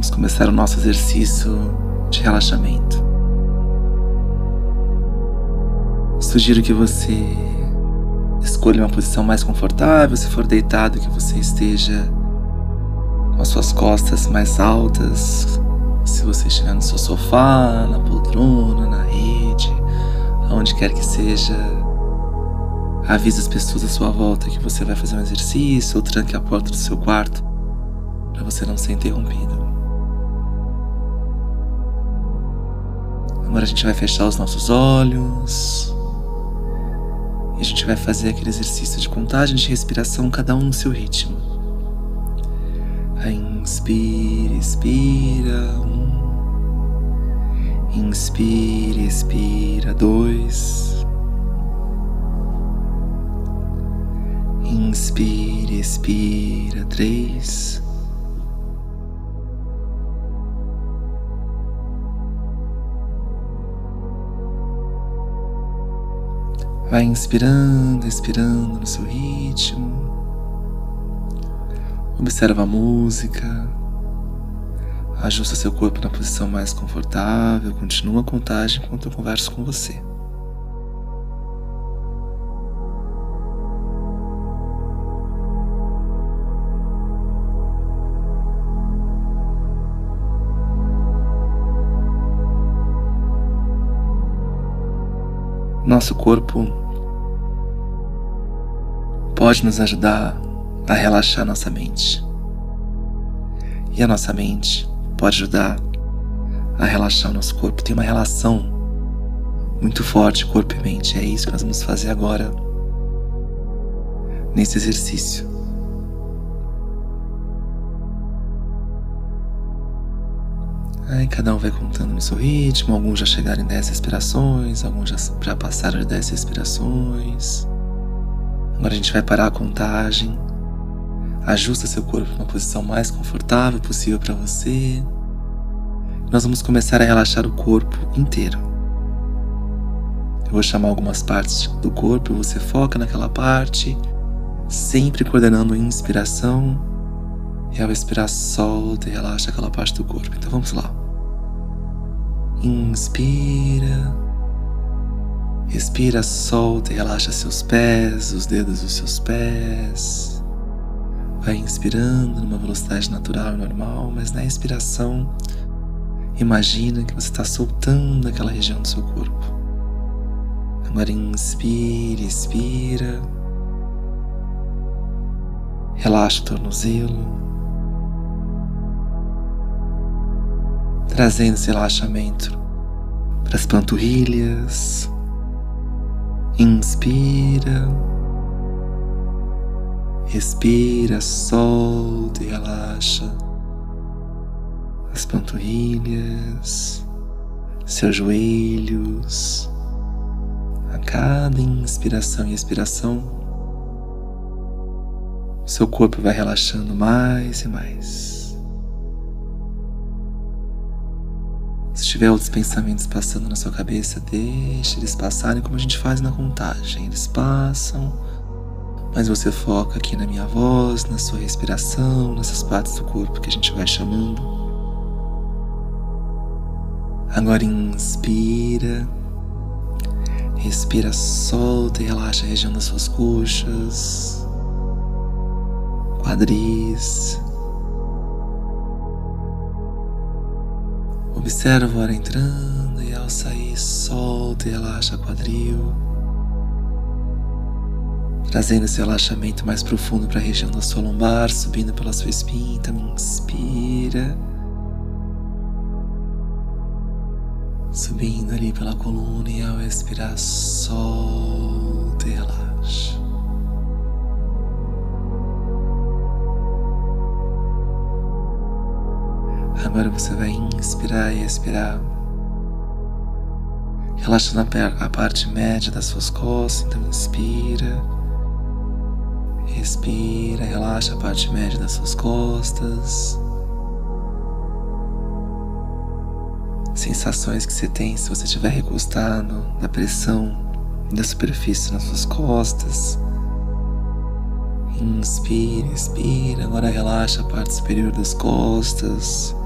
Vamos começar o nosso exercício de relaxamento. Sugiro que você escolha uma posição mais confortável, se for deitado, que você esteja com as suas costas mais altas. Se você estiver no seu sofá, na poltrona, na rede, aonde quer que seja, avise as pessoas à sua volta que você vai fazer um exercício ou tranque a porta do seu quarto para você não ser interrompido. Agora a gente vai fechar os nossos olhos. E a gente vai fazer aquele exercício de contagem de respiração, cada um no seu ritmo. Inspire, expira. Um. Inspire, expira. Dois. Inspire, expira. Três. Vai inspirando, expirando no seu ritmo. Observa a música. Ajusta seu corpo na posição mais confortável. Continua a contagem enquanto eu converso com você. Nosso corpo pode nos ajudar a relaxar nossa mente. E a nossa mente pode ajudar a relaxar o nosso corpo. Tem uma relação muito forte, corpo e mente. É isso que nós vamos fazer agora nesse exercício. Aí cada um vai contando no seu ritmo. Alguns já chegaram em 10 respirações, alguns já, já passaram de 10 respirações. Agora a gente vai parar a contagem. Ajusta seu corpo numa posição mais confortável possível para você. Nós vamos começar a relaxar o corpo inteiro. Eu vou chamar algumas partes do corpo, você foca naquela parte, sempre coordenando a inspiração. E ao expirar, solta e relaxa aquela parte do corpo. Então vamos lá. Inspira. Respira, solta e relaxa seus pés, os dedos dos seus pés. Vai inspirando numa velocidade natural e normal, mas na expiração, imagina que você está soltando aquela região do seu corpo. Agora inspire, expira. Relaxa o tornozelo. Trazendo esse relaxamento para as panturrilhas, Inspira, respira, solta e relaxa as panturrilhas, seus joelhos. A cada inspiração e expiração, seu corpo vai relaxando mais e mais. Se tiver outros pensamentos passando na sua cabeça, deixe eles passarem como a gente faz na contagem. Eles passam, mas você foca aqui na minha voz, na sua respiração, nessas partes do corpo que a gente vai chamando. Agora inspira, respira, solta e relaxa a região das suas coxas, quadris, Observa o ar entrando e ao sair solta e relaxa quadril, trazendo esse relaxamento mais profundo para a região da sua lombar, subindo pela sua espinha. Então inspira, subindo ali pela coluna e ao expirar solta e relaxa. Agora você vai inspirar e expirar, relaxando a parte média das suas costas. Então, inspira, expira, relaxa a parte média das suas costas. Sensações que você tem se você estiver recostado da pressão da superfície nas suas costas. Inspira, expira. Agora relaxa a parte superior das costas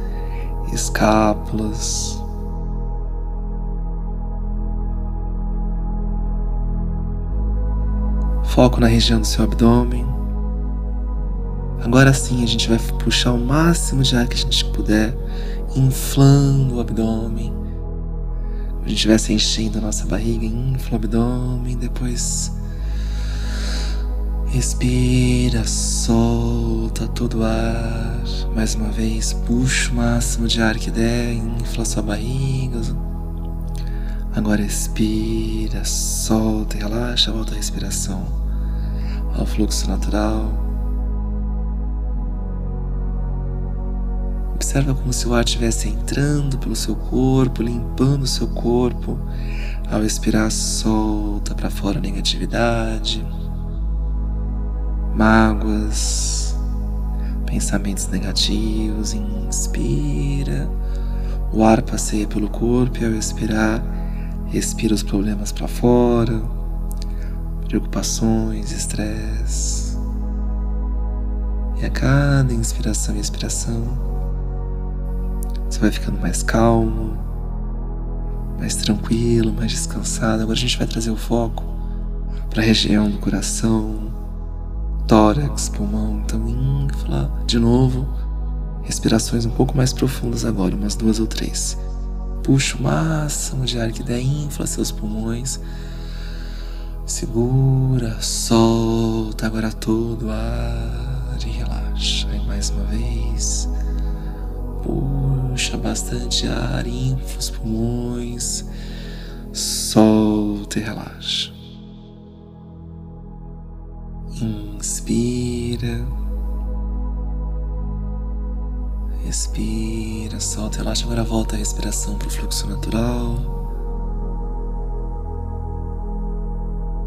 escápulas. Foco na região do seu abdômen. Agora sim a gente vai puxar o máximo de ar que a gente puder, inflando o abdômen. A gente vai se enchendo a nossa barriga, infla o abdômen, depois Respira, solta todo o ar. Mais uma vez, puxa o máximo de ar que der, infla sua barriga. Agora expira, solta e relaxa, volta a respiração ao fluxo natural. Observa como se o ar estivesse entrando pelo seu corpo, limpando o seu corpo. Ao expirar, solta para fora a negatividade mágoas, pensamentos negativos. Inspira, o ar passeia pelo corpo e ao expirar, expira os problemas para fora, preocupações, estresse. E a cada inspiração e expiração, você vai ficando mais calmo, mais tranquilo, mais descansado. Agora a gente vai trazer o foco para a região do coração, tórax, pulmão. Então infla de novo. Respirações um pouco mais profundas agora, umas duas ou três. Puxa o máximo de ar que der, infla seus pulmões. Segura, solta agora todo o ar e relaxa. E mais uma vez. Puxa bastante ar, infla os pulmões. Solta e relaxa. Inspira. Respira, solta, relaxa. Agora volta a respiração para o fluxo natural.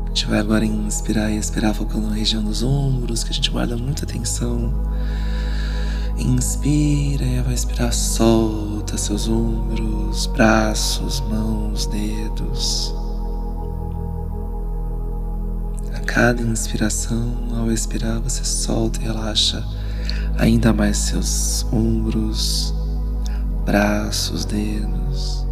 A gente vai agora inspirar e expirar, focando na região dos ombros, que a gente guarda muita atenção. Inspira e vai expirar, solta seus ombros, braços, mãos, dedos cada inspiração, ao expirar, você solta e relaxa ainda mais seus ombros, braços, dedos.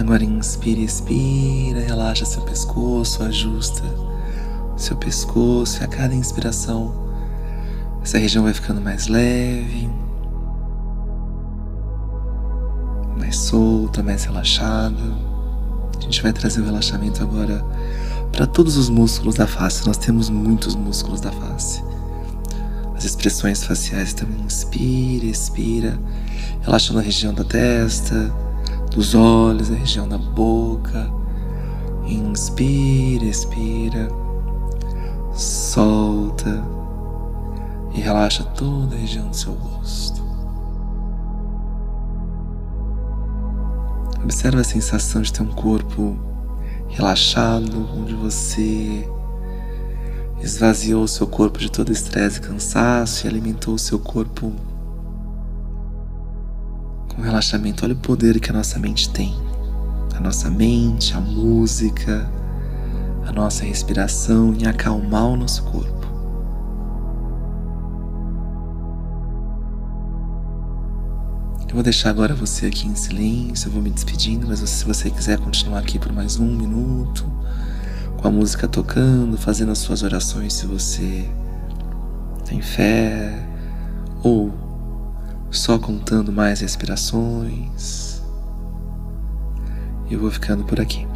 Agora inspira, expira, relaxa seu pescoço, ajusta seu pescoço e a cada inspiração essa região vai ficando mais leve, mais solta, mais relaxada. A gente vai trazer o relaxamento agora para todos os músculos da face. Nós temos muitos músculos da face. As expressões faciais também. Inspira, expira, relaxando a região da testa, dos olhos, a região da boca. Inspira, expira, solta e relaxa toda a região do seu rosto. Observe a sensação de ter um corpo relaxado, onde você esvaziou o seu corpo de todo estresse e cansaço e alimentou o seu corpo com relaxamento. Olha o poder que a nossa mente tem. A nossa mente, a música, a nossa respiração em acalmar o nosso corpo. Vou deixar agora você aqui em silêncio, eu vou me despedindo, mas se você quiser continuar aqui por mais um minuto, com a música tocando, fazendo as suas orações, se você tem fé, ou só contando mais respirações, eu vou ficando por aqui.